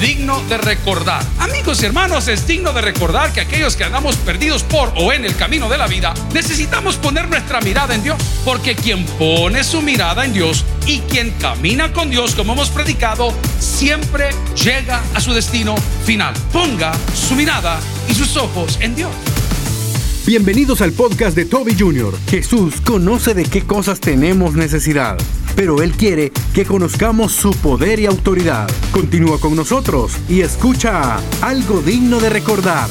digno de recordar. Amigos y hermanos, es digno de recordar que aquellos que andamos perdidos por o en el camino de la vida, necesitamos poner nuestra mirada en Dios, porque quien pone su mirada en Dios y quien camina con Dios, como hemos predicado, siempre llega a su destino final. Ponga su mirada y sus ojos en Dios. Bienvenidos al podcast de Toby Jr. Jesús conoce de qué cosas tenemos necesidad, pero Él quiere que conozcamos su poder y autoridad. Continúa con nosotros y escucha algo digno de recordar.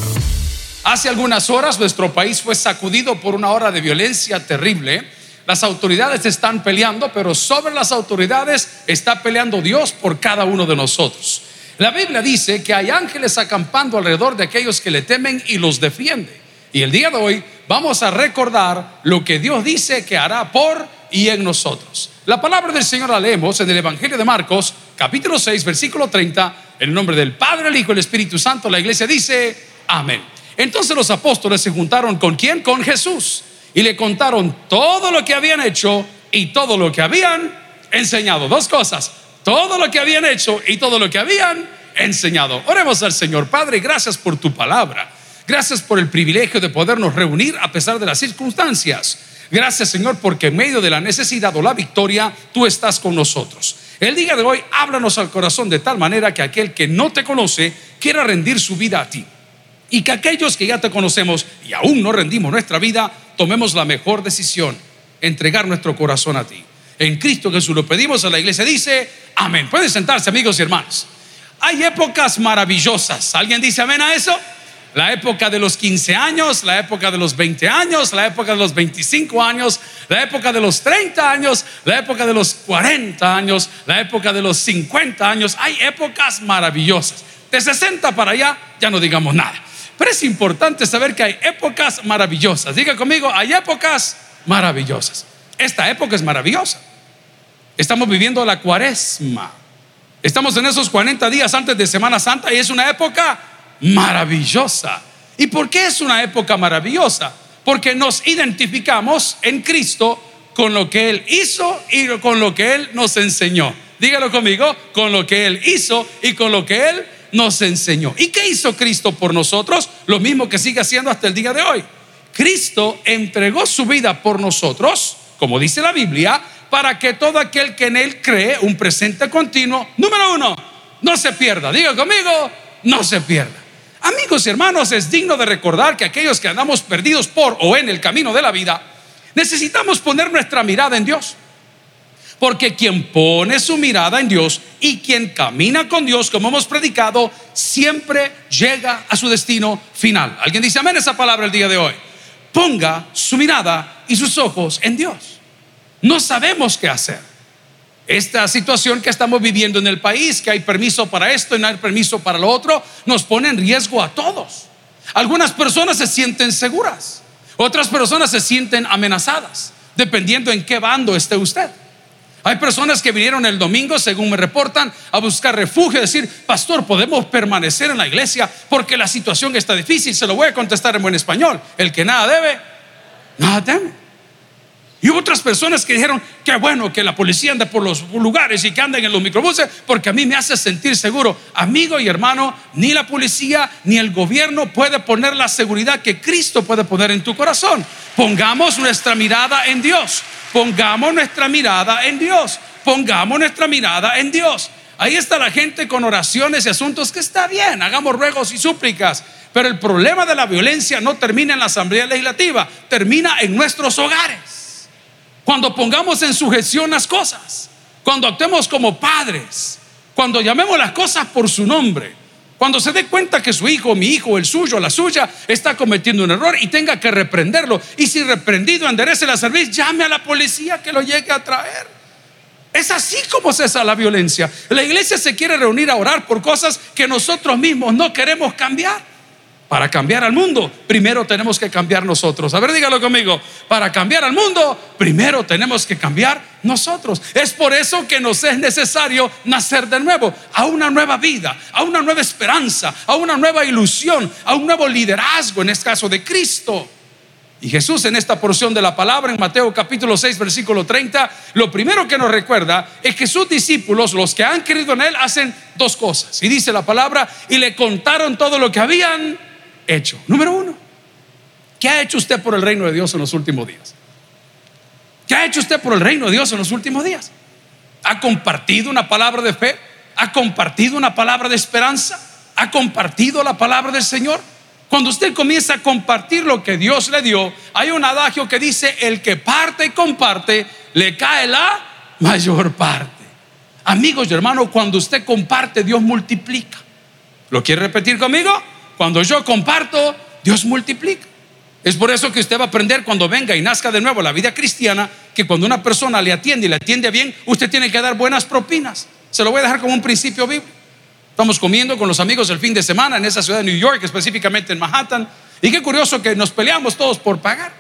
Hace algunas horas nuestro país fue sacudido por una hora de violencia terrible. Las autoridades están peleando, pero sobre las autoridades está peleando Dios por cada uno de nosotros. La Biblia dice que hay ángeles acampando alrededor de aquellos que le temen y los defiende. Y el día de hoy vamos a recordar lo que Dios dice que hará por y en nosotros. La palabra del Señor la leemos en el Evangelio de Marcos, capítulo 6, versículo 30, en el nombre del Padre, el Hijo y el Espíritu Santo. La iglesia dice, amén. Entonces los apóstoles se juntaron con quién? Con Jesús. Y le contaron todo lo que habían hecho y todo lo que habían enseñado. Dos cosas, todo lo que habían hecho y todo lo que habían enseñado. Oremos al Señor. Padre, gracias por tu palabra. Gracias por el privilegio de podernos reunir a pesar de las circunstancias. Gracias Señor porque en medio de la necesidad o la victoria tú estás con nosotros. El día de hoy háblanos al corazón de tal manera que aquel que no te conoce quiera rendir su vida a ti. Y que aquellos que ya te conocemos y aún no rendimos nuestra vida, tomemos la mejor decisión, entregar nuestro corazón a ti. En Cristo Jesús lo pedimos a la iglesia, dice, amén. Pueden sentarse amigos y hermanos. Hay épocas maravillosas. ¿Alguien dice amén a eso? La época de los 15 años, la época de los 20 años, la época de los 25 años, la época de los 30 años, la época de los 40 años, la época de los 50 años. Hay épocas maravillosas. De 60 para allá ya no digamos nada. Pero es importante saber que hay épocas maravillosas. Diga conmigo, hay épocas maravillosas. Esta época es maravillosa. Estamos viviendo la cuaresma. Estamos en esos 40 días antes de Semana Santa y es una época maravillosa. ¿Y por qué es una época maravillosa? Porque nos identificamos en Cristo con lo que Él hizo y con lo que Él nos enseñó. Dígalo conmigo, con lo que Él hizo y con lo que Él nos enseñó. ¿Y qué hizo Cristo por nosotros? Lo mismo que sigue haciendo hasta el día de hoy. Cristo entregó su vida por nosotros, como dice la Biblia, para que todo aquel que en Él cree un presente continuo, número uno, no se pierda. Diga conmigo, no se pierda. Amigos y hermanos, es digno de recordar que aquellos que andamos perdidos por o en el camino de la vida, necesitamos poner nuestra mirada en Dios. Porque quien pone su mirada en Dios y quien camina con Dios, como hemos predicado, siempre llega a su destino final. ¿Alguien dice amén esa palabra el día de hoy? Ponga su mirada y sus ojos en Dios. No sabemos qué hacer esta situación que estamos viviendo en el país, que hay permiso para esto y no hay permiso para lo otro, nos pone en riesgo a todos. Algunas personas se sienten seguras, otras personas se sienten amenazadas, dependiendo en qué bando esté usted. Hay personas que vinieron el domingo, según me reportan, a buscar refugio, decir, pastor, podemos permanecer en la iglesia porque la situación está difícil. Se lo voy a contestar en buen español. El que nada debe, nada teme. Y hubo otras personas que dijeron, qué bueno que la policía ande por los lugares y que anden en los microbuses, porque a mí me hace sentir seguro. Amigo y hermano, ni la policía ni el gobierno puede poner la seguridad que Cristo puede poner en tu corazón. Pongamos nuestra mirada en Dios. Pongamos nuestra mirada en Dios. Pongamos nuestra mirada en Dios. Ahí está la gente con oraciones y asuntos que está bien, hagamos ruegos y súplicas. Pero el problema de la violencia no termina en la Asamblea Legislativa, termina en nuestros hogares cuando pongamos en sujeción las cosas, cuando actuemos como padres, cuando llamemos las cosas por su nombre, cuando se dé cuenta que su hijo, mi hijo, el suyo, la suya, está cometiendo un error y tenga que reprenderlo. Y si reprendido enderece la servicio, llame a la policía que lo llegue a traer. Es así como cesa la violencia. La iglesia se quiere reunir a orar por cosas que nosotros mismos no queremos cambiar. Para cambiar al mundo, primero tenemos que cambiar nosotros. A ver, dígalo conmigo. Para cambiar al mundo, primero tenemos que cambiar nosotros. Es por eso que nos es necesario nacer de nuevo, a una nueva vida, a una nueva esperanza, a una nueva ilusión, a un nuevo liderazgo, en este caso de Cristo. Y Jesús en esta porción de la palabra, en Mateo capítulo 6, versículo 30, lo primero que nos recuerda es que sus discípulos, los que han creído en Él, hacen dos cosas. Y dice la palabra, y le contaron todo lo que habían hecho. Número uno, ¿qué ha hecho usted por el reino de Dios en los últimos días? ¿Qué ha hecho usted por el reino de Dios en los últimos días? ¿Ha compartido una palabra de fe? ¿Ha compartido una palabra de esperanza? ¿Ha compartido la palabra del Señor? Cuando usted comienza a compartir lo que Dios le dio, hay un adagio que dice, el que parte y comparte, le cae la mayor parte. Amigos y hermanos, cuando usted comparte, Dios multiplica. ¿Lo quiere repetir conmigo? Cuando yo comparto, Dios multiplica. Es por eso que usted va a aprender cuando venga y nazca de nuevo la vida cristiana, que cuando una persona le atiende y le atiende bien, usted tiene que dar buenas propinas. Se lo voy a dejar como un principio bíblico. Estamos comiendo con los amigos el fin de semana en esa ciudad de New York, específicamente en Manhattan. Y qué curioso que nos peleamos todos por pagar.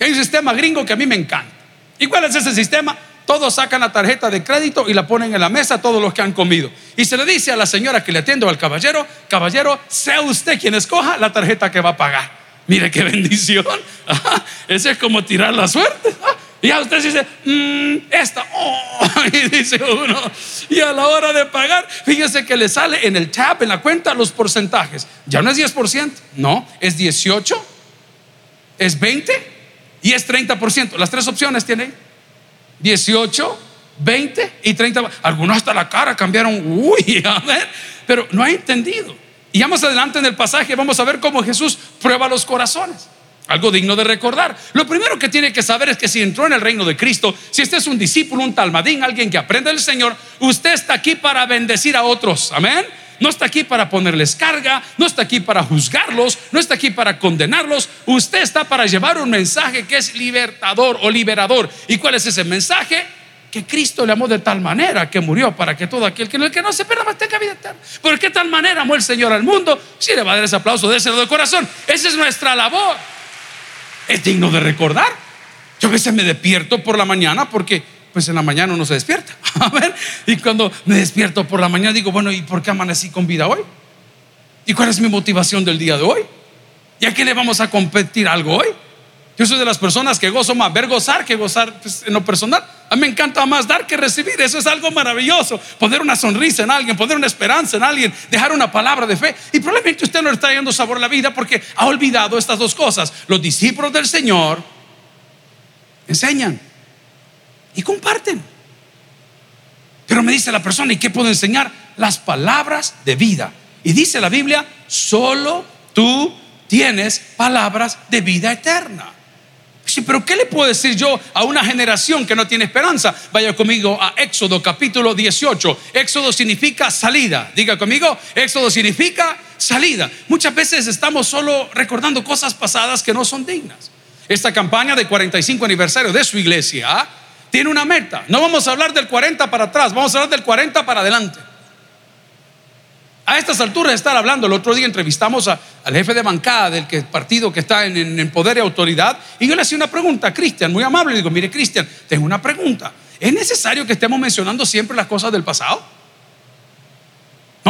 Hay un sistema gringo que a mí me encanta. ¿Y cuál es ese sistema? Todos sacan la tarjeta de crédito y la ponen en la mesa todos los que han comido. Y se le dice a la señora que le atiende al caballero, caballero, sea usted quien escoja la tarjeta que va a pagar. Mire qué bendición. Ese es como tirar la suerte. Y a usted dice, mmm, esta, oh, y dice uno, y a la hora de pagar, fíjese que le sale en el tab, en la cuenta, los porcentajes. Ya no es 10%, no, es 18, es 20 y es 30%. Las tres opciones tienen 18, 20 y 30. Algunos hasta la cara cambiaron, uy, pero no ha entendido. Y ya más adelante en el pasaje vamos a ver cómo Jesús prueba los corazones. Algo digno de recordar. Lo primero que tiene que saber es que si entró en el reino de Cristo, si este es un discípulo, un talmadín, alguien que aprende del Señor, usted está aquí para bendecir a otros. Amén. No está aquí para ponerles carga, no está aquí para juzgarlos, no está aquí para condenarlos. Usted está para llevar un mensaje que es libertador o liberador. ¿Y cuál es ese mensaje? Que Cristo le amó de tal manera que murió para que todo aquel que el que no se pierda más tenga vida eterna. ¿Por qué tal manera amó el Señor al mundo? Si le va a dar ese aplauso, déselo de corazón. Esa es nuestra labor es digno de recordar. Yo a veces me despierto por la mañana porque pues en la mañana uno se despierta. A ver, y cuando me despierto por la mañana digo, bueno, ¿y por qué amanecí con vida hoy? ¿Y cuál es mi motivación del día de hoy? ¿Y a qué le vamos a competir algo hoy? Yo soy de las personas que gozo más ver gozar que gozar pues, en lo personal. A mí me encanta más dar que recibir. Eso es algo maravilloso. Poner una sonrisa en alguien, poner una esperanza en alguien, dejar una palabra de fe. Y probablemente usted no le está dando sabor a la vida porque ha olvidado estas dos cosas. Los discípulos del Señor enseñan y comparten. Pero me dice la persona, ¿y qué puedo enseñar? Las palabras de vida. Y dice la Biblia, solo tú tienes palabras de vida eterna. Sí, pero ¿qué le puedo decir yo a una generación que no tiene esperanza? Vaya conmigo a Éxodo capítulo 18. Éxodo significa salida. Diga conmigo, Éxodo significa salida. Muchas veces estamos solo recordando cosas pasadas que no son dignas. Esta campaña de 45 aniversario de su iglesia tiene una meta. No vamos a hablar del 40 para atrás, vamos a hablar del 40 para adelante. A estas alturas estar hablando, el otro día entrevistamos al jefe de bancada del partido que está en, poder y autoridad y yo le hacía una pregunta a Cristian, muy amable, le digo, mire Cristian, tengo una pregunta. ¿Es necesario que estemos mencionando siempre las cosas del pasado?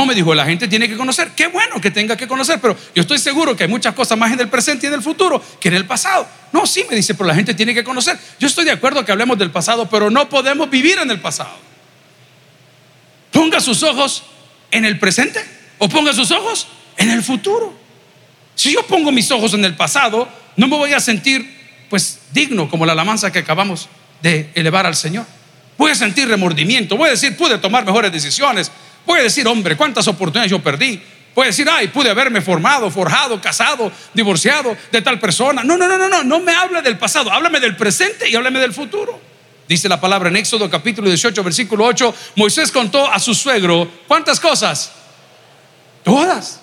Me dijo, la gente tiene que conocer. Qué bueno que tenga que conocer, pero yo estoy seguro que hay muchas cosas más en el presente y en el futuro que en el pasado. No, sí, me dice, pero la gente tiene que conocer. Yo estoy de acuerdo que hablemos del pasado, pero no podemos vivir en el pasado. Ponga sus ojos en el presente o ponga sus ojos en el futuro. Si yo pongo mis ojos en el pasado, no me voy a sentir pues digno como la alabanza que acabamos de elevar al Señor. Voy a sentir remordimiento, voy a decir, pude tomar mejores decisiones, a decir, hombre, cuántas oportunidades yo perdí. A decir, ay, pude haberme formado, forjado, casado, divorciado de tal persona. No, no, no, no, no, no me hable del pasado, háblame del presente y háblame del futuro. Dice la palabra en Éxodo capítulo 18, versículo 8, Moisés contó a su suegro, ¿cuántas cosas? Todas.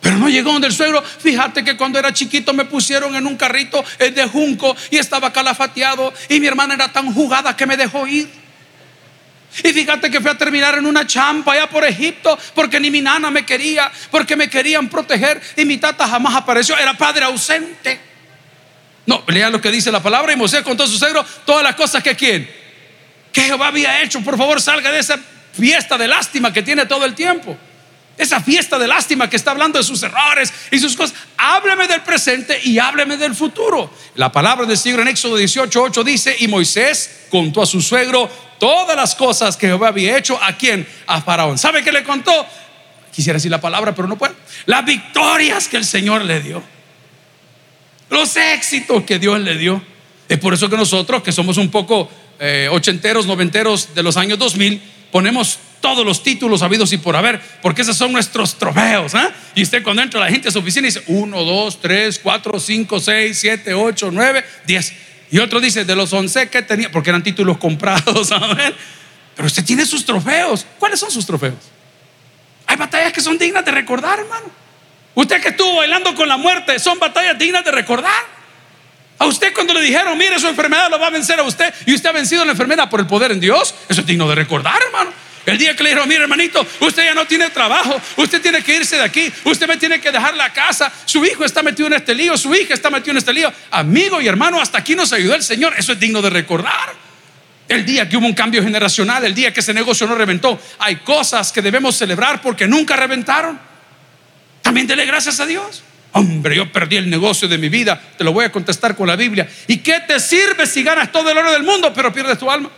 Pero no llegó donde el suegro. Fíjate que cuando era chiquito me pusieron en un carrito de junco y estaba calafateado y mi hermana era tan jugada que me dejó ir. Y fíjate que fui a terminar en una champa allá por Egipto porque ni mi nana me quería, porque me querían proteger y mi tata jamás apareció, era padre ausente. No, lea lo que dice la palabra y Moisés contó a su suegro todas las cosas que quién, que Jehová había hecho. Por favor, salga de esa fiesta de lástima que tiene todo el tiempo. esa fiesta de lástima que está hablando de sus errores y sus cosas. Hábleme del presente y hábleme del futuro. La palabra del Señor en Éxodo 18, 8 dice, y Moisés contó a su suegro todas las cosas que Jehová había hecho a quien? A Faraón. ¿Sabe qué le contó? Quisiera decir la palabra, pero no puedo. Las victorias que el Señor le dio. Los éxitos que Dios le dio. Es por eso que nosotros, que somos un poco eh, ochenteros, noventeros de los años 2000, ponemos todos los títulos habidos y por haber, porque esos son nuestros trofeos. ¿eh? Y usted cuando entra la gente a su oficina dice 1, 2, 3, 4, 5, 6, 7, 8, 9, 10. Y otro dice de los 11 que tenía, porque eran títulos comprados. Pero usted tiene sus trofeos. ¿Cuáles son sus trofeos? Hay batallas que son dignas de recordar, hermano. Usted que estuvo bailando con la muerte, son batallas dignas de recordar. A usted cuando le dijeron, mire, su enfermedad lo va a vencer a usted y usted ha vencido la enfermedad por el poder en Dios, eso es digno de recordar, hermano. El día que le dijeron, mire hermanito, usted ya no tiene trabajo, usted tiene que irse de aquí, usted me tiene que dejar la casa, su hijo está metido en este lío, su hija está metida en este lío. Amigo y hermano, hasta aquí nos ayudó el Señor, eso es digno de recordar. El día que hubo un cambio generacional, el día que ese negocio no reventó, hay cosas que debemos celebrar porque nunca reventaron. También dele gracias a Dios. Hombre, yo perdí el negocio de mi vida, te lo voy a contestar con la Biblia. ¿Y qué te sirve si ganas todo el oro del mundo pero pierdes tu alma?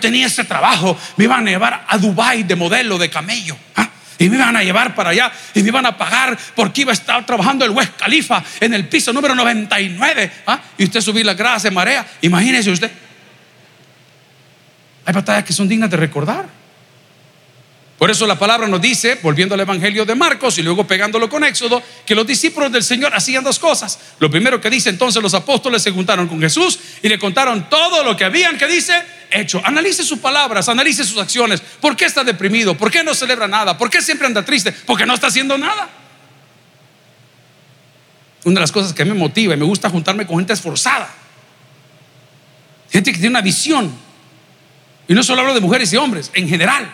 Tenía ese trabajo, me iban a llevar a Dubai de modelo de camello. ¿ah? Y me iban a llevar para allá y me iban a pagar porque iba a estar trabajando el West Califa en el piso número 99. ¿ah? Y usted subir las gradas de marea. Imagínese usted. Hay batallas que son dignas de recordar. Por eso la palabra nos dice, volviendo al Evangelio de Marcos y luego pegándolo con Éxodo, que los discípulos del Señor hacían dos cosas. Lo primero que dice entonces los apóstoles se juntaron con Jesús y le contaron todo lo que habían, que dice, hecho. Analice sus palabras, analice sus acciones. ¿Por qué está deprimido? ¿Por qué no celebra nada? ¿Por qué siempre anda triste? Porque no está haciendo nada. Una de las cosas que me motiva y me gusta juntarme con gente esforzada. Gente que tiene una visión. Y no solo hablo de mujeres y hombres, en general.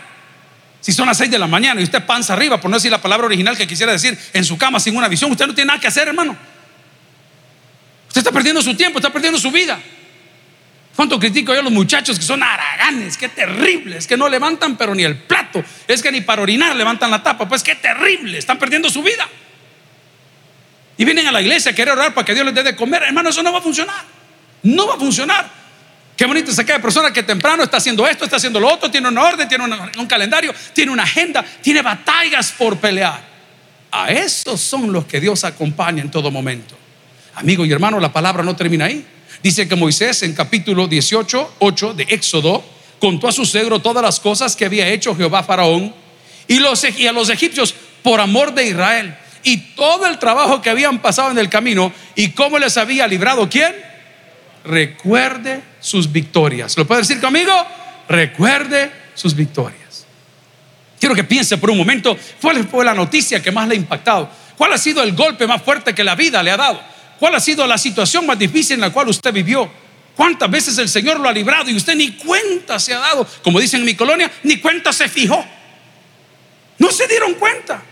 Si son las 6 de la mañana y usted panza arriba, por no decir la palabra original que quisiera decir, en su cama sin una visión, usted no tiene nada que hacer, hermano. Usted está perdiendo su tiempo, está perdiendo su vida. ¿Cuánto critico yo a los muchachos que son haraganes? Qué terribles, que no levantan pero ni el plato. Es que ni para orinar levantan la tapa. Pues qué terrible, están perdiendo su vida. Y vienen a la iglesia a querer orar para que Dios les dé de comer. Hermano, eso no va a funcionar. No va a funcionar. Qué bonito es aquella persona que temprano está haciendo esto, está haciendo lo otro, tiene una orden, tiene un calendario, tiene una agenda, tiene batallas por pelear. A esos son los que Dios acompaña en todo momento. Amigo y hermano, la palabra no termina ahí. Dice que Moisés en capítulo 18, 8 de Éxodo, contó a su cegro todas las cosas que había hecho Jehová Faraón y, y a los egipcios por amor de Israel y todo el trabajo que habían pasado en el camino y cómo les había librado quién recuerde sus victorias. ¿Lo puede decir conmigo? Recuerde sus victorias. Quiero que piense por un momento cuál fue la noticia que más le ha impactado. ¿Cuál ha sido el golpe más fuerte que la vida le ha dado? ¿Cuál ha sido la situación más difícil en la cual usted vivió? ¿Cuántas veces el Señor lo ha librado y usted ni cuenta se ha dado? Como dicen en mi colonia, ni cuenta se fijó. No se dieron cuenta.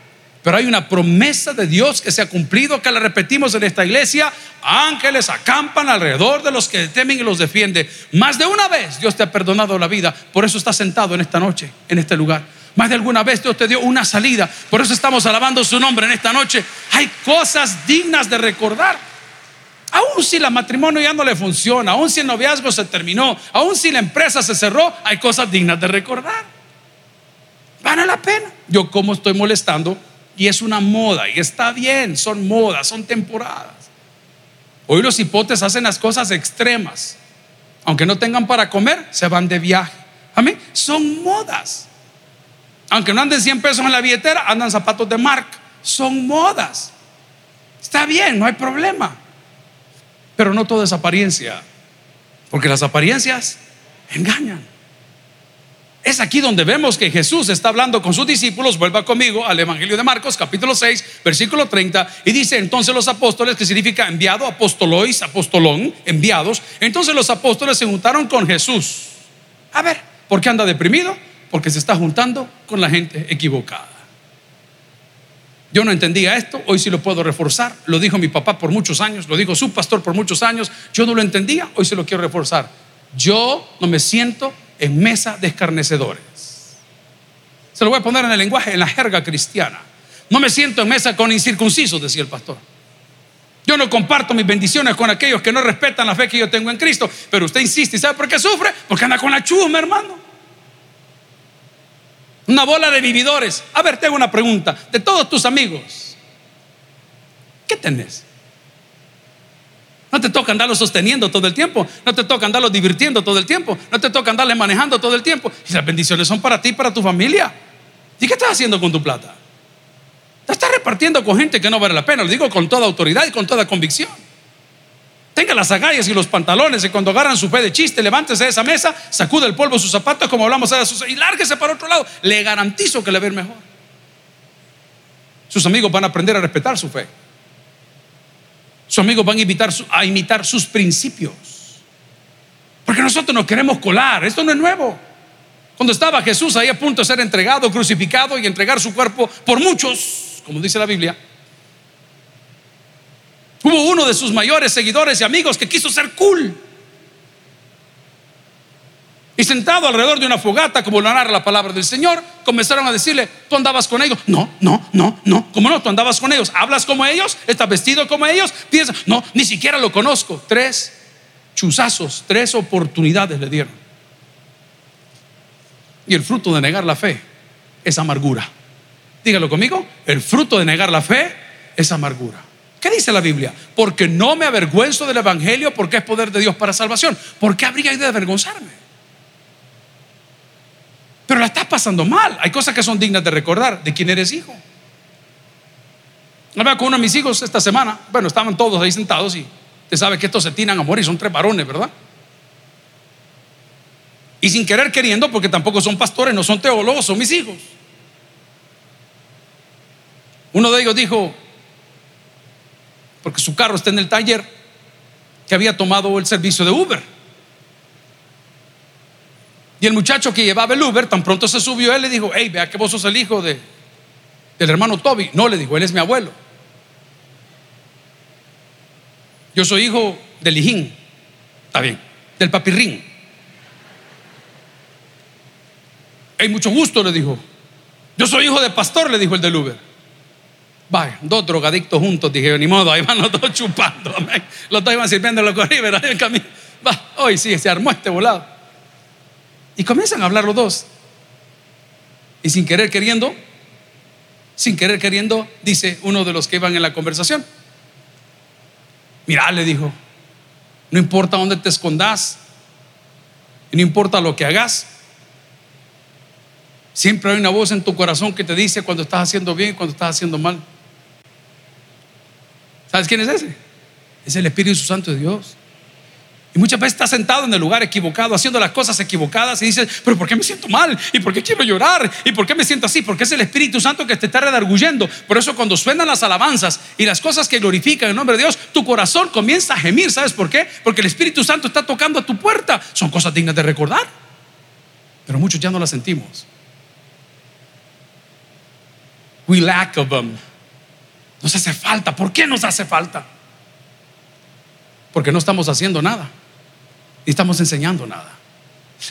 Pero hay una promesa de Dios que se ha cumplido, que la repetimos en esta iglesia. Ángeles acampan alrededor de los que temen y los defiende. Más de una vez Dios te ha perdonado la vida. Por eso estás sentado en esta noche, en este lugar. Más de alguna vez Dios te dio una salida. Por eso estamos alabando su nombre en esta noche. Hay cosas dignas de recordar. Aún si la matrimonio ya no le funciona, aún si el noviazgo se terminó, aún si la empresa se cerró, hay cosas dignas de recordar. Vale la pena. Yo como estoy molestando y es una moda y está bien, son modas, son temporadas. Hoy los hipotes hacen las cosas extremas. Aunque no tengan para comer, se van de viaje. Amén. Son modas. Aunque no anden 100 pesos en la billetera, andan zapatos de marca. Son modas. Está bien, no hay problema. Pero no todo es apariencia. Porque las apariencias engañan. Es aquí donde vemos que Jesús está hablando con sus discípulos. Vuelva conmigo al Evangelio de Marcos, capítulo 6, versículo 30. Y dice entonces los apóstoles, que significa enviado, apostolois, apostolón, enviados. Entonces los apóstoles se juntaron con Jesús. A ver, ¿por qué anda deprimido? Porque se está juntando con la gente equivocada. Yo no entendía esto, hoy sí lo puedo reforzar. Lo dijo mi papá por muchos años, lo dijo su pastor por muchos años. Yo no lo entendía, hoy se lo quiero reforzar. Yo no me siento en mesa de escarnecedores. Se lo voy a poner en el lenguaje, en la jerga cristiana. No me siento en mesa con incircuncisos, decía el pastor. Yo no comparto mis bendiciones con aquellos que no respetan la fe que yo tengo en Cristo. Pero usted insiste, ¿y sabe por qué sufre? Porque anda con la chusma, hermano. Una bola de vividores. A ver, tengo una pregunta. De todos tus amigos, ¿qué tenés? No te toca andarlos sosteniendo todo el tiempo. No te toca andarlos divirtiendo todo el tiempo. No te toca andarles manejando todo el tiempo. Y las bendiciones son para ti y para tu familia. ¿Y qué estás haciendo con tu plata? Te estás repartiendo con gente que no vale la pena. Lo digo con toda autoridad y con toda convicción. Tenga las agallas y los pantalones y cuando agarran su fe de chiste, levántese de esa mesa, sacude el polvo de sus zapatos como hablamos ahora y lárguese para otro lado. Le garantizo que le va a ir mejor. Sus amigos van a aprender a respetar su fe. Sus amigos van a, imitar, a imitar sus principios. Porque nosotros nos queremos colar. Esto no es nuevo. Cuando estaba Jesús ahí a punto de ser entregado, crucificado y entregar su cuerpo por muchos, como dice la Biblia, Hubo uno de sus mayores seguidores y amigos que quiso ser cool. Y sentado alrededor de una fogata, como lo narra la palabra del Señor, comenzaron a decirle, tú andabas con ellos. No, no, no, no. ¿Cómo no? Tú andabas con ellos. ¿Hablas como ellos? ¿Estás vestido como ellos? Piensa, no, ni siquiera lo conozco. Tres chuzazos, tres oportunidades le dieron. Y el fruto de negar la fe es amargura. Dígalo conmigo, el fruto de negar la fe es amargura. ¿Qué dice la Biblia? Porque no me avergüenzo del Evangelio porque es poder de Dios para salvación. ¿Por qué habría de avergonzarme? Pero la estás pasando mal. Hay cosas que son dignas de recordar de quién eres hijo. Hablaba con uno de mis hijos esta semana. Bueno, estaban todos ahí sentados y usted sabe que estos se tiran a morir. Son tres varones, ¿verdad? Y sin querer queriendo, porque tampoco son pastores, no son teólogos, son mis hijos. Uno de ellos dijo, porque su carro está en el taller, que había tomado el servicio de Uber. Y el muchacho que llevaba el Uber, tan pronto se subió, él le dijo, hey, vea que vos sos el hijo de, del hermano Toby. No, le dijo, él es mi abuelo. Yo soy hijo del hijín, está bien, del papirrín. Hay mucho gusto, le dijo. Yo soy hijo de pastor, le dijo el del Uber. Vaya, dos drogadictos juntos, dije, ni modo, ahí van los dos chupando. Los dos iban sirviendo los corriberos en el camino. Va, hoy sí, se armó este volado. Y comienzan a hablar los dos. Y sin querer queriendo, sin querer queriendo, dice uno de los que iban en la conversación. Mira, le dijo, no importa dónde te escondas, no importa lo que hagas, siempre hay una voz en tu corazón que te dice cuando estás haciendo bien y cuando estás haciendo mal. ¿Sabes quién es ese? Es el Espíritu Santo de Dios. Y muchas veces estás sentado en el lugar equivocado, haciendo las cosas equivocadas y dices, pero ¿por qué me siento mal? ¿Y por qué quiero llorar? ¿Y por qué me siento así? Porque es el Espíritu Santo que te está redarguyendo. Por eso cuando suenan las alabanzas y las cosas que glorifican el nombre de Dios, tu corazón comienza a gemir. ¿Sabes por qué? Porque el Espíritu Santo está tocando a tu puerta. Son cosas dignas de recordar. Pero muchos ya no las sentimos. We lack of them. Nos hace falta. ¿Por qué nos hace falta? Porque no estamos haciendo nada. Estamos enseñando nada.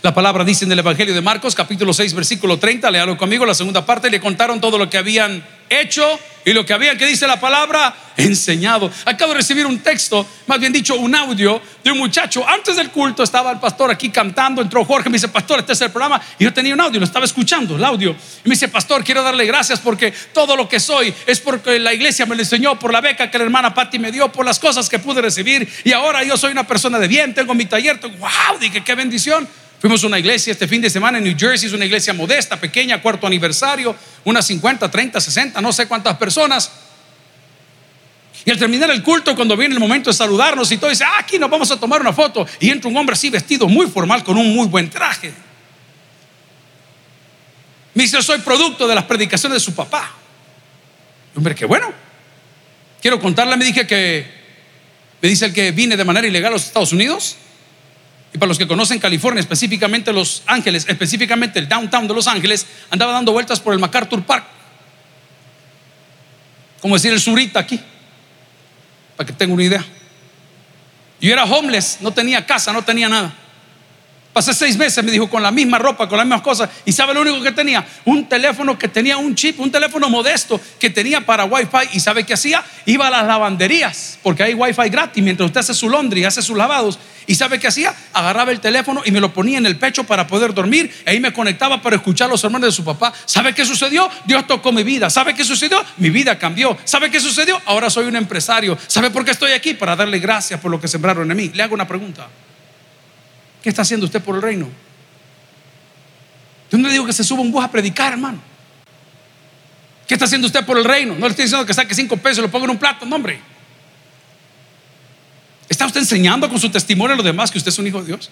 La palabra dice en el Evangelio de Marcos, capítulo 6, versículo 30, léalo conmigo, la segunda parte, le contaron todo lo que habían hecho y lo que habían, que dice la palabra, enseñado. Acabo de recibir un texto, más bien dicho, un audio de un muchacho. Antes del culto estaba el pastor aquí cantando, entró Jorge, me dice, pastor, este es el programa. Y yo tenía un audio, lo estaba escuchando, el audio. Y me dice, pastor, quiero darle gracias porque todo lo que soy es porque la iglesia me lo enseñó, por la beca que la hermana Patti me dio, por las cosas que pude recibir. Y ahora yo soy una persona de bien, tengo mi taller. Wow, dije, qué bendición. Fuimos a una iglesia este fin de semana en New Jersey, es una iglesia modesta, pequeña, cuarto aniversario, unas 50, 30, 60, no sé cuántas personas. Y al terminar el culto, cuando viene el momento de saludarnos y todo, dice, ah, aquí nos vamos a tomar una foto. Y entra un hombre así vestido muy formal con un muy buen traje. Me dice, soy producto de las predicaciones de su papá. Hombre, qué bueno. Quiero contarle, me dije que, me dice el que vine de manera ilegal a los Estados Unidos. Y para los que conocen California, específicamente Los Ángeles, específicamente el downtown de Los Ángeles, andaba dando vueltas por el MacArthur Park. Como decir el surita aquí, para que tengan una idea. Yo era homeless, no tenía casa, no tenía nada. Pasé seis meses, me dijo, con la misma ropa, con las mismas cosas. ¿Y sabe lo único que tenía? Un teléfono que tenía un chip, un teléfono modesto que tenía para Wi-Fi. ¿Y sabe qué hacía? Iba a las lavanderías, porque hay Wi-Fi gratis mientras usted hace su laundry, hace sus lavados. ¿Y sabe qué hacía? Agarraba el teléfono y me lo ponía en el pecho para poder dormir. Ahí me conectaba para escuchar los hermanos de su papá. ¿Sabe qué sucedió? Dios tocó mi vida. ¿Sabe qué sucedió? Mi vida cambió. ¿Sabe qué sucedió? Ahora soy un empresario. ¿Sabe por qué estoy aquí? Para darle gracias por lo que sembraron en mí. Le hago una pregunta. ¿Qué está haciendo usted por el reino? Yo no le digo que se suba un bus a predicar, hermano. ¿Qué está haciendo usted por el reino? No le estoy diciendo que saque cinco pesos y lo ponga en un plato, no, hombre. ¿Está usted enseñando con su testimonio a los demás que usted es un hijo de Dios?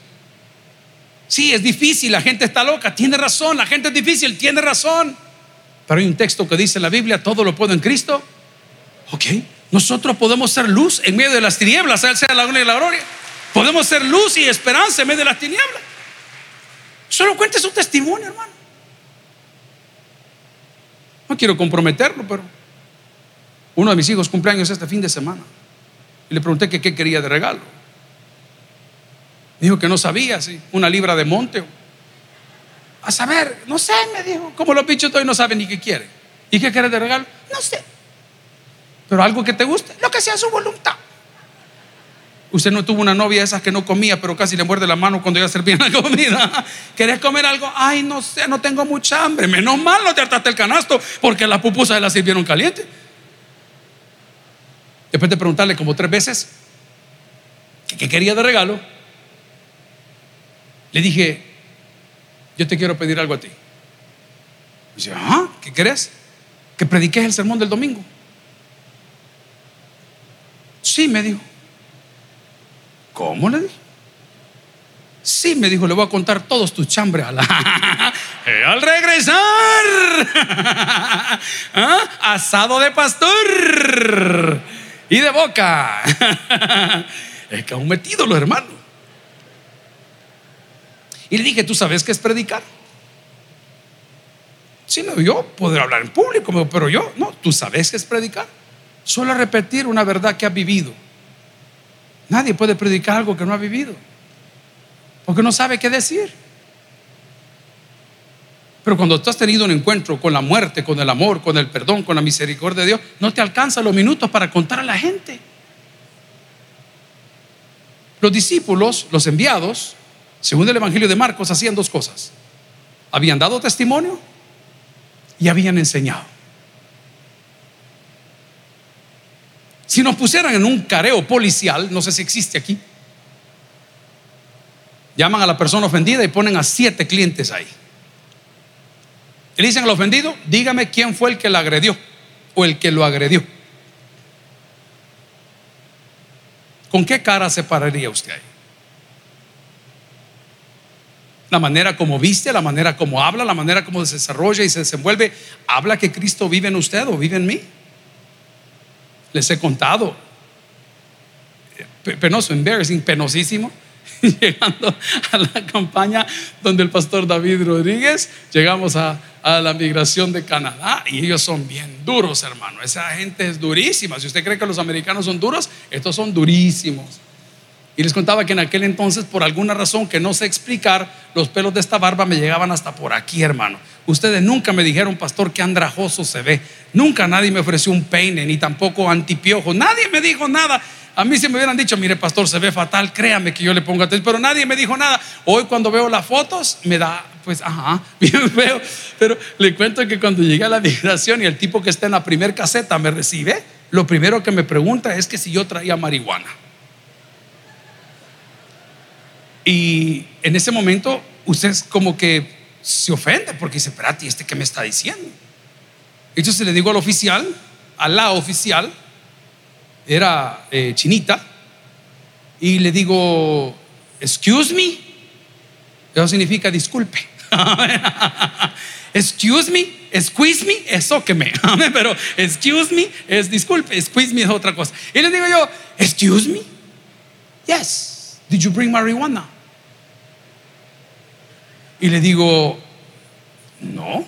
Sí, es difícil, la gente está loca, tiene razón, la gente es difícil, tiene razón. Pero hay un texto que dice en la Biblia, todo lo puedo en Cristo. Ok, nosotros podemos ser luz en medio de las tinieblas, sea la gloria y la gloria. Podemos ser luz y esperanza en medio de las tinieblas. Solo cuente su testimonio, hermano. No quiero comprometerlo, pero uno de mis hijos cumpleaños este fin de semana. Y le pregunté que qué quería de regalo. Dijo que no sabía, si una libra de monte. A saber, no sé, me dijo. Como los bichos todavía no saben ni qué quiere. ¿Y qué quiere de regalo? No sé. Pero algo que te guste, lo que sea su voluntad. Usted no tuvo una novia esas que no comía, pero casi le muerde la mano cuando iba a servir la comida. ¿Querés comer algo? Ay, no sé, no tengo mucha hambre. Menos mal no te hartaste el canasto porque las pupusas las sirvieron caliente. Después de preguntarle como tres veces qué quería de regalo, le dije, yo te quiero pedir algo a ti. dice, ah, ¿qué querés? Que prediques el sermón del domingo. Sí, me dijo. ¿Cómo le dije? Sí, me dijo, le voy a contar todos tus chambres al, al regresar. ¿Ah? Asado de pastor y de boca. es que aún metido los hermanos. Y le dije, ¿tú sabes qué es predicar? Sí, no, yo podré hablar en público, pero yo, no, ¿tú sabes qué es predicar? Solo repetir una verdad que has vivido. Nadie puede predicar algo que no ha vivido, porque no sabe qué decir. Pero cuando tú has tenido un encuentro con la muerte, con el amor, con el perdón, con la misericordia de Dios, no te alcanzan los minutos para contar a la gente. Los discípulos, los enviados, según el Evangelio de Marcos, hacían dos cosas. Habían dado testimonio y habían enseñado. Si nos pusieran en un careo policial, no sé si existe aquí, llaman a la persona ofendida y ponen a siete clientes ahí. Y le dicen al ofendido, dígame quién fue el que la agredió o el que lo agredió. ¿Con qué cara se pararía usted ahí? La manera como viste, la manera como habla, la manera como se desarrolla y se desenvuelve, habla que Cristo vive en usted o vive en mí. Les he contado. Penoso, embarrassing, penosísimo. Llegando a la campaña donde el pastor David Rodríguez, llegamos a, a la migración de Canadá y ellos son bien duros, hermano. Esa gente es durísima. Si usted cree que los americanos son duros, estos son durísimos. Y les contaba que en aquel entonces, por alguna razón que no sé explicar, los pelos de esta barba me llegaban hasta por aquí, hermano. Ustedes nunca me dijeron, pastor, que andrajoso se ve. Nunca nadie me ofreció un peine, ni tampoco antipiojo. Nadie me dijo nada. A mí si me hubieran dicho, mire, pastor, se ve fatal, créame que yo le pongo atención, pero nadie me dijo nada. Hoy cuando veo las fotos, me da, pues, ajá, bien feo. Pero le cuento que cuando llegué a la migración y el tipo que está en la primer caseta me recibe, lo primero que me pregunta es que si yo traía marihuana. Y en ese momento usted como que se ofende porque dice, espérate, ¿este qué me está diciendo? Entonces le digo al oficial, a la oficial, era eh, chinita, y le digo, excuse me, eso significa disculpe. excuse me, squeeze me, que me, pero excuse me es disculpe, squeeze me es otra cosa. Y le digo yo, excuse me, yes. Did you bring marijuana? Y le digo, no.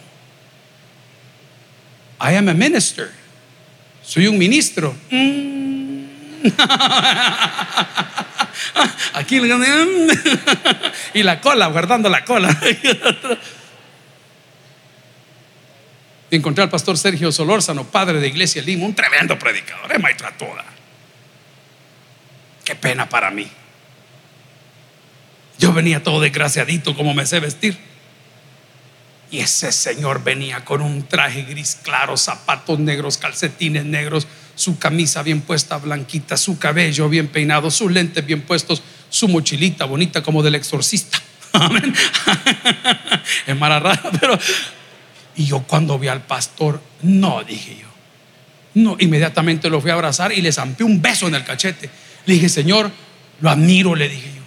I am a minister. Soy un ministro. Mm. Aquí y la cola, guardando la cola. encontré al pastor Sergio Solórzano, padre de Iglesia Lima, un tremendo predicador, es maestro a toda. Qué pena para mí. Yo venía todo desgraciadito como me sé vestir. Y ese señor venía con un traje gris claro, zapatos negros, calcetines negros, su camisa bien puesta, blanquita, su cabello bien peinado, sus lentes bien puestos, su mochilita bonita como del exorcista. Amén. Es rara, pero. Y yo cuando vi al pastor, no, dije yo. No, inmediatamente lo fui a abrazar y le zampé un beso en el cachete. Le dije, Señor, lo admiro, le dije yo.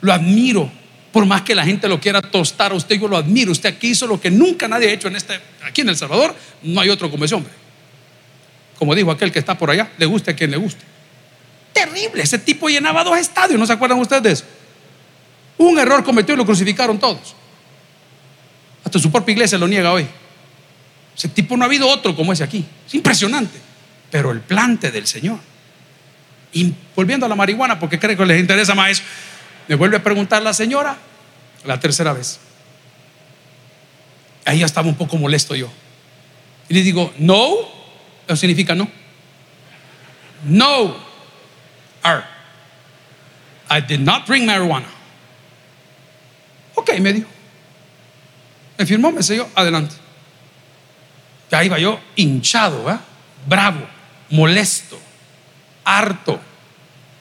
Lo admiro. Por más que la gente lo quiera tostar a usted, yo lo admiro. Usted aquí hizo lo que nunca nadie ha hecho en este, aquí en El Salvador. No hay otro como ese hombre. Como dijo aquel que está por allá, le guste a quien le guste. Terrible, ese tipo llenaba dos estadios, ¿no se acuerdan ustedes de eso? Un error cometió y lo crucificaron todos. Hasta su propia iglesia lo niega hoy. Ese tipo no ha habido otro como ese aquí. Es impresionante. Pero el plante del Señor. Y volviendo a la marihuana, porque creo que les interesa más eso, me vuelve a preguntar la señora la tercera vez. Ahí ya estaba un poco molesto yo. Y le digo, no, eso significa no. No. I did not bring marijuana. Ok, me dijo. Me firmó, me selló, adelante. Ya iba yo hinchado, bravo, molesto, harto,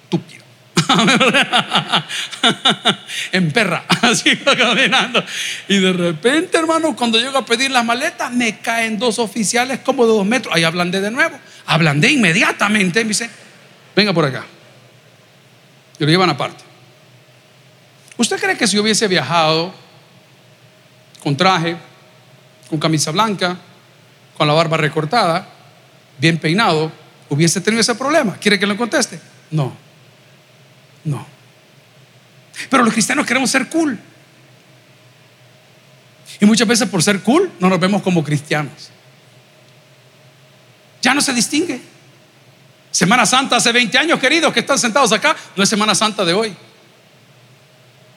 túpido. en perra, así caminando. Y de repente, hermano, cuando llego a pedir las maletas, me caen dos oficiales como de dos metros. Ahí ablandé de nuevo. Ablandé inmediatamente. Me dice, venga por acá. Y lo llevan aparte. ¿Usted cree que si hubiese viajado con traje, con camisa blanca, con la barba recortada, bien peinado, hubiese tenido ese problema? ¿Quiere que lo conteste? No. No. Pero los cristianos queremos ser cool. Y muchas veces por ser cool no nos vemos como cristianos. Ya no se distingue. Semana Santa hace 20 años, queridos, que están sentados acá, no es Semana Santa de hoy.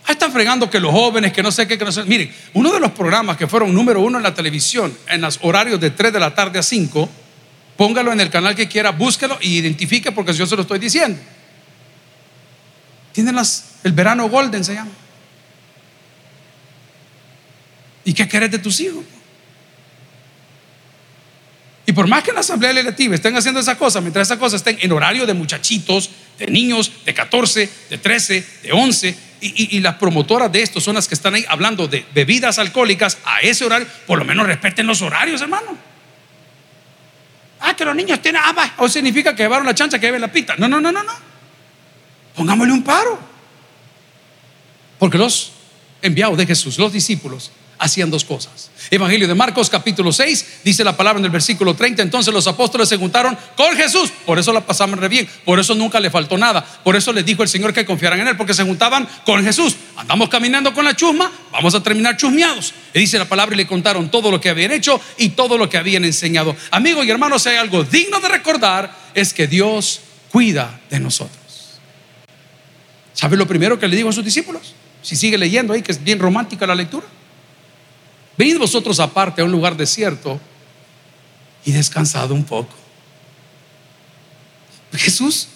Ahí están fregando que los jóvenes, que no sé qué, que no sé. Miren, uno de los programas que fueron número uno en la televisión, en los horarios de 3 de la tarde a 5, póngalo en el canal que quiera, búsquelo y identifique porque yo se lo estoy diciendo. Tienen las, el verano golden, se llama. ¿Y qué querés de tus hijos? Y por más que en la asamblea legislativa estén haciendo esa cosa, mientras esa cosa estén en horario de muchachitos, de niños de 14, de 13, de 11, y, las promotoras de esto son las que están ahí hablando de bebidas alcohólicas a ese horario, por lo menos respeten los horarios, hermano. Ah, que los niños tienen, ah, o significa que llevaron la chancha que lleven la pita. No, no, no, no, no. Pongámosle un paro. Porque los enviados de Jesús, los discípulos, hacían dos cosas. Evangelio de Marcos capítulo 6, dice la palabra en el versículo 30, entonces los apóstoles se juntaron con Jesús, por eso la pasaban re bien, por eso nunca le faltó nada, por eso les dijo el Señor que confiaran en Él, porque se juntaban con Jesús. Andamos caminando con la chusma, vamos a terminar chusmeados. Y dice la palabra y le contaron todo lo que habían hecho y todo lo que habían enseñado. Amigos y hermanos, si hay algo digno de recordar, es que Dios cuida de nosotros. ¿Sabe lo primero que le dijo a sus discípulos? Si sigue leyendo ahí, que es bien romántica la lectura. Venid vosotros aparte a un lugar desierto y descansado un poco. Jesús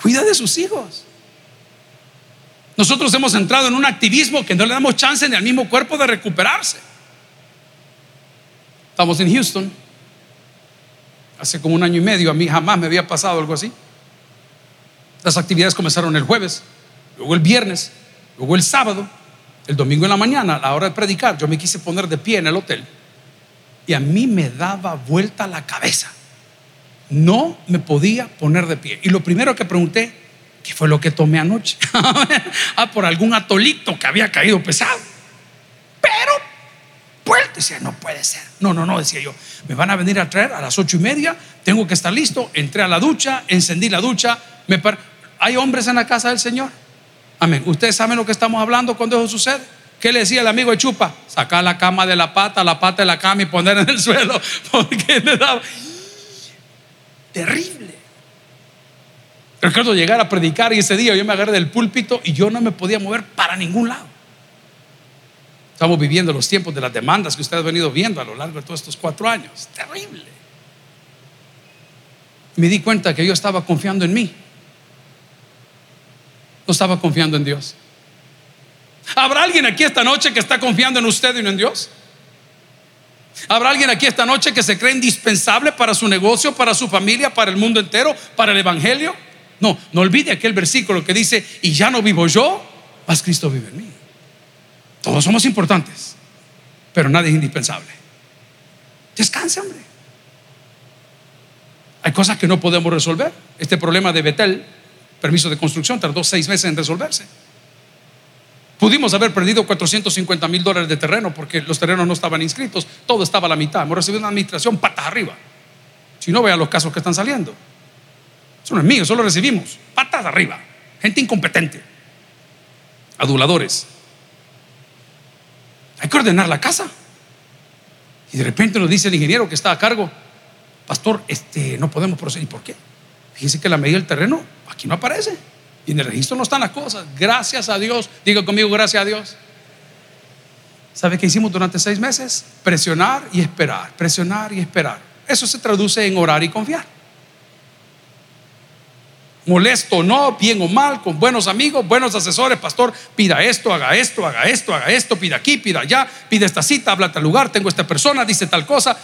cuida de sus hijos.Nosotros hemos entrado en un activismo que no le damos chance ni al mismo cuerpo de recuperarse. Estamos en Houston. Hace como un año y medio a mí jamás me había pasado algo así. Las actividades comenzaron el jueves luego el viernes, luego el sábado, el domingo en la mañana, a la hora de predicar, yo me quise poner de pie en el hotel y a mí me daba vuelta la cabeza. No me podía poner de pie. Y lo primero que pregunté, ¿qué fue lo que tomé anoche? ah, por algún atolito que había caído pesado. Pero, vuelta, decía, no puede ser. No, no, no, decía yo, me van a venir a traer a las ocho y media, tengo que estar listo. Entré a la ducha, encendí la ducha, me ¿Hay hombres en la casa del Señor? Amén. Ustedes saben lo que estamos hablando cuando eso sucede. ¿Qué le decía el amigo de Chupa? Sacar la cama de la pata, la pata de la cama y poner en el suelo. Porque le daba. Terrible. Recuerdo llegar a predicar y ese día yo me agarré del púlpito y yo no me podía mover para ningún lado. Estamos viviendo los tiempos de las demandas que usted ha venido viendo a lo largo de todos estos cuatro años. Terrible. Me di cuenta que yo estaba confiando en mí. No estaba confiando en Dios. ¿Habrá alguien aquí esta noche que está confiando en usted y no en Dios? ¿Habrá alguien aquí esta noche que se cree indispensable para su negocio, para su familia, para el mundo entero, para el Evangelio? No, no olvide aquel versículo que dice, y ya no vivo yo, más Cristo vive en mí. Todos somos importantes, pero nadie es indispensable. Descanse, hombre. Hay cosas que no podemos resolver. Este problema de Betel, permiso de construcción, tardó seis meses en resolverse. Pudimos haber perdido 450 mil dólares de terreno porque los terrenos no estaban inscritos, todo estaba a la mitad. Hemos recibido una administración patas arriba. Si no, vean los casos que están saliendo. Eso no es mío, lo recibimos. Patas arriba. Gente incompetente. Aduladores. Hay que ordenar la casa. Y de repente nos dice el ingeniero que está a cargo, pastor, este, no podemos proceder. ¿Y por qué? Fíjese que la medida del terreno aquí no aparece. Y en el registro no están las cosas. Gracias a Dios. Diga conmigo, gracias a Dios. ¿Sabe qué hicimos durante seis meses? Presionar y esperar, presionar y esperar. Eso se traduce en orar y confiar. Molesto o no, bien o mal, con buenos amigos, buenos asesores, pastor, pida esto, haga esto, haga esto, haga esto, pida aquí, pida allá, pida esta cita, habla tal lugar, tengo esta persona, dice tal cosa.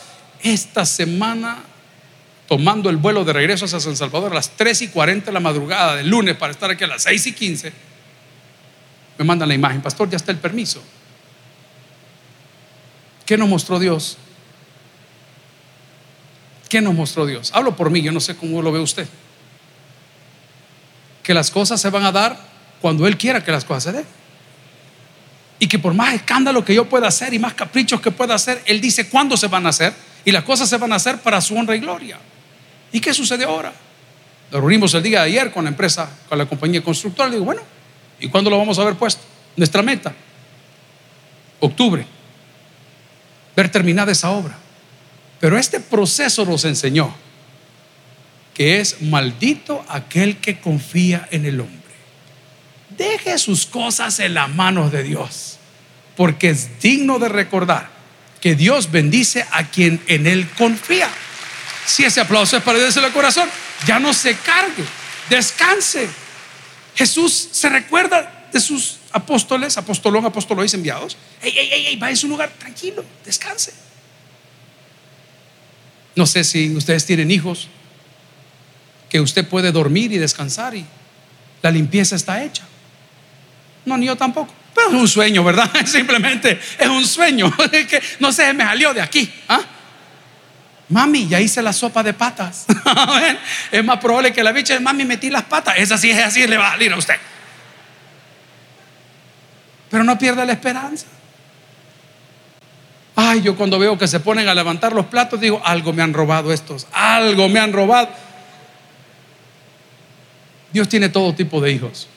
Esta semana tomando el vuelo de regreso hacia San Salvador a las 3 y 40 de la madrugada del lunes para estar aquí a las 6 y 15, me mandan la imagen, pastor, ya está el permiso. ¿Qué nos mostró Dios? ¿Qué nos mostró Dios? Hablo por mí, yo no sé cómo lo ve usted. Que las cosas se van a dar cuando Él quiera que las cosas se den. Y que por más escándalo que yo pueda hacer y más caprichos que pueda hacer, Él dice cuándo se van a hacer. Y las cosas se van a hacer para su honra y gloria. ¿Y qué sucede ahora? Nos reunimos el día de ayer con la empresa, con la compañía constructora. Le digo, bueno, ¿y cuándo lo vamos a ver puesto? Nuestra meta, octubre, ver terminada esa obra. Pero este proceso nos enseñó que es maldito aquel que confía en el hombre. Deje sus cosas en las manos de Dios, porque es digno de recordar que Dios bendice a quien en él confía. Si ese aplauso es para Dios el corazón, ya no se cargue, descanse. Jesús se recuerda de sus apóstoles, apostolón, apostolois enviados. Ey, ey, ey, ey, va a su lugar, tranquilo, descanse. No sé si ustedes tienen hijos que usted puede dormir y descansar y la limpieza está hecha. No, ni yo tampoco. Pero es un sueño, ¿verdad? Simplemente es un sueño. no sé, me salió de aquí. ¿ah? Mami, ya hice la sopa de patas. es más probable que la bicha, mami, metí las patas. Esa sí es así, le va a salir a usted. Pero no pierda la esperanza. Ay, yo cuando veo que se ponen a levantar los platos, digo, algo me han robado estos, algo me han robado. Dios tiene todo tipo de hijos.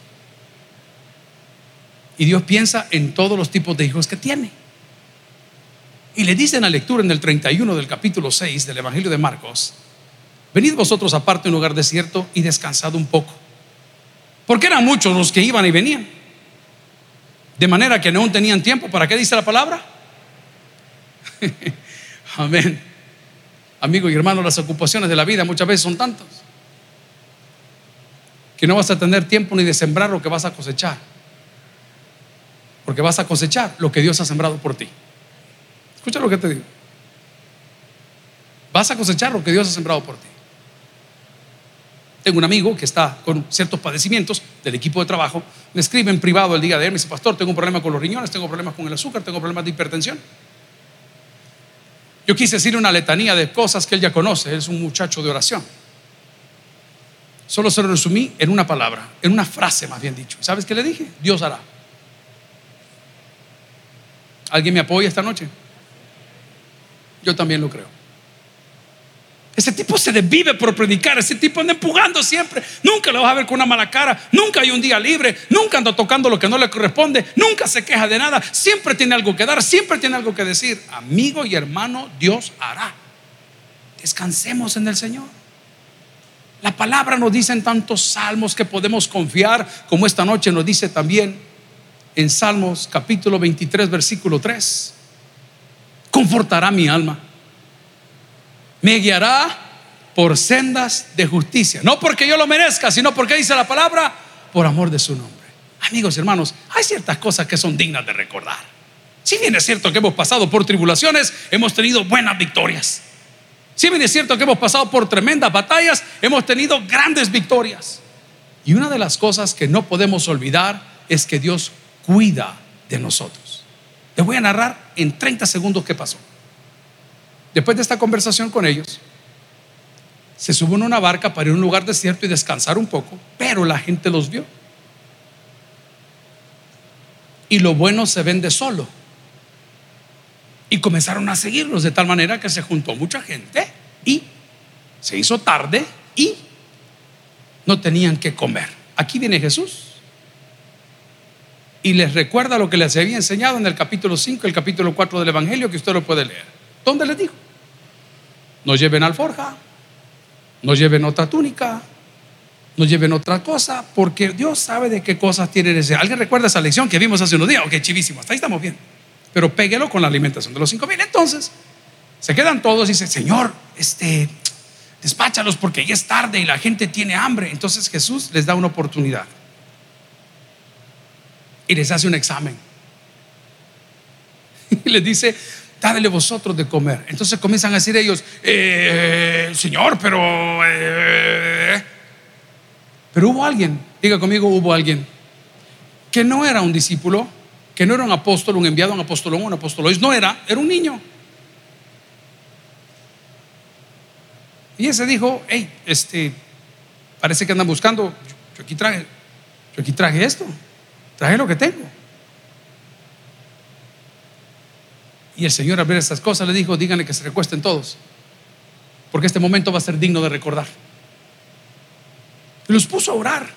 Y Dios piensa en todos los tipos de hijos que tiene. Y le dice en la lectura en el 31 del capítulo 6 del Evangelio de Marcos, venid vosotros aparte a un lugar desierto y descansad un poco. Porque eran muchos los que iban y venían. De manera que no tenían tiempo. ¿Para qué dice la palabra? Amén. Amigo y hermano, las ocupaciones de la vida muchas veces son tantas que no vas a tener tiempo ni de sembrar lo que vas a cosechar. Porque vas a cosechar lo que Dios ha sembrado por ti. Escucha lo que te digo. Vas a cosechar lo que Dios ha sembrado por ti. Tengo un amigo que está con ciertos padecimientos del equipo de trabajo. Me escribe en privado el día de ayer. Me dice, Pastor, tengo un problema con los riñones, tengo problemas con el azúcar, tengo problemas de hipertensión. Yo quise decirle una letanía de cosas que él ya conoce. Él es un muchacho de oración. Solo se lo resumí en una palabra, en una frase más bien dicho. ¿Sabes qué le dije? Dios hará. ¿Alguien me apoya esta noche? Yo también lo creo. Ese tipo se desvive por predicar, ese tipo anda empujando siempre. Nunca lo vas a ver con una mala cara, nunca hay un día libre, nunca anda tocando lo que no le corresponde, nunca se queja de nada, siempre tiene algo que dar, siempre tiene algo que decir. Amigo y hermano, Dios hará. Descansemos en el Señor. La palabra nos dice en tantos salmos que podemos confiar, como esta noche nos dice también en Salmos capítulo 23, versículo 3. Confortará mi alma. Me guiará por sendas de justicia. No porque yo lo merezca, sino porque dice la palabra, por amor de su nombre. Amigos hermanos, hay ciertas cosas que son dignas de recordar. Si bien es cierto que hemos pasado por tribulaciones, hemos tenido buenas victorias. Si bien es cierto que hemos pasado por tremendas batallas, hemos tenido grandes victorias. Y una de las cosas que no podemos olvidar es que Dios cuida de nosotros. Les voy a narrar en 30 segundos qué pasó. Después de esta conversación con ellos, se subió en una barca para ir a un lugar desierto y descansar un poco, pero la gente los vio. Y lo bueno se vende solo. Y comenzaron a seguirlos de tal manera que se juntó mucha gente y se hizo tarde y no tenían que comer. Aquí viene Jesús y les recuerda lo que les había enseñado en el capítulo 5, el capítulo 4 del Evangelio, que usted lo puede leer. ¿Dónde les dijo? No lleven alforja, no lleven otra túnica, no lleven otra cosa, porque Dios sabe de qué cosas tienen ese. ¿Alguien recuerda esa lección que vimos hace unos días? Ok, chivísimo, hasta ahí estamos bien pero péguelo con la alimentación de los cinco mil. Entonces, se quedan todos y dicen, Señor, este, despáchalos porque ya es tarde y la gente tiene hambre. Entonces Jesús les da una oportunidad y les hace un examen. Y les dice, dádele vosotros de comer. Entonces comienzan a decir ellos, eh, Señor, pero... Eh, pero hubo alguien, diga conmigo, hubo alguien que no era un discípulo, que no era un apóstol, un enviado, un apóstol, un apóstol, no era, era un niño. Y ese dijo, hey, este, parece que andan buscando, yo aquí traje, yo aquí traje esto, traje lo que tengo. Y el Señor al ver estas cosas le dijo, díganle que se recuesten todos, porque este momento va a ser digno de recordar. Y los puso a orar.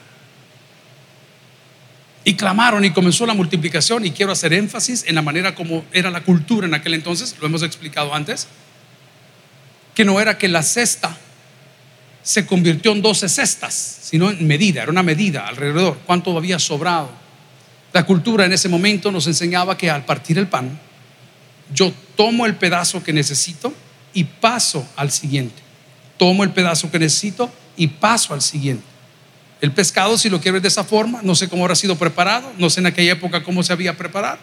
Y clamaron y comenzó la multiplicación y quiero hacer énfasis en la manera como era la cultura en aquel entonces, lo hemos explicado antes, que no era que la cesta se convirtió en 12 cestas, sino en medida, era una medida alrededor, cuánto había sobrado. La cultura en ese momento nos enseñaba que al partir el pan, yo tomo el pedazo que necesito y paso al siguiente. Tomo el pedazo que necesito y paso al siguiente. El pescado, si lo quieres de esa forma, no sé cómo habrá sido preparado, no sé en aquella época cómo se había preparado.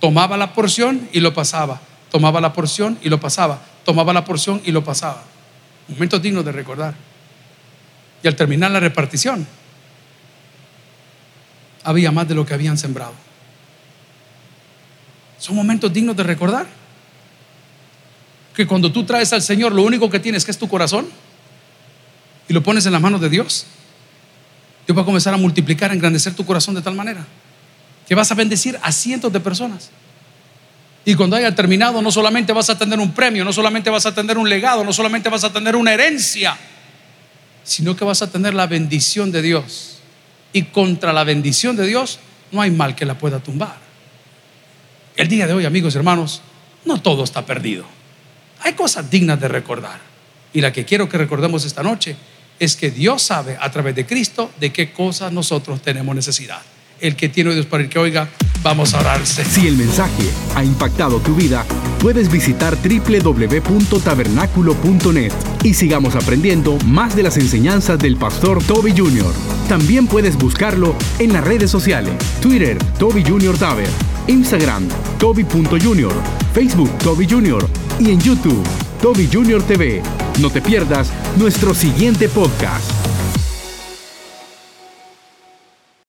Tomaba la porción y lo pasaba, tomaba la porción y lo pasaba, tomaba la porción y lo pasaba. Momento digno de recordar. Y al terminar la repartición, había más de lo que habían sembrado. Son momentos dignos de recordar. Que cuando tú traes al Señor, lo único que tienes que es tu corazón y lo pones en las manos de Dios. Dios va a comenzar a multiplicar, a engrandecer tu corazón de tal manera que vas a bendecir a cientos de personas. Y cuando haya terminado, no solamente vas a tener un premio, no solamente vas a tener un legado, no solamente vas a tener una herencia, sino que vas a tener la bendición de Dios. Y contra la bendición de Dios no hay mal que la pueda tumbar. El día de hoy, amigos y hermanos, no todo está perdido. Hay cosas dignas de recordar. Y la que quiero que recordemos esta noche es que Dios sabe a través de Cristo de qué cosas nosotros tenemos necesidad. El que tiene oídos para el que oiga, vamos a orarse. Si el mensaje ha impactado tu vida, puedes visitar www.tabernaculo.net y sigamos aprendiendo más de las enseñanzas del pastor Toby Jr. También puedes buscarlo en las redes sociales, Twitter, Toby Jr. Taber, Instagram, Toby.Jr., Facebook, Toby Jr. y en YouTube, Toby Jr. TV. No te pierdas nuestro siguiente podcast.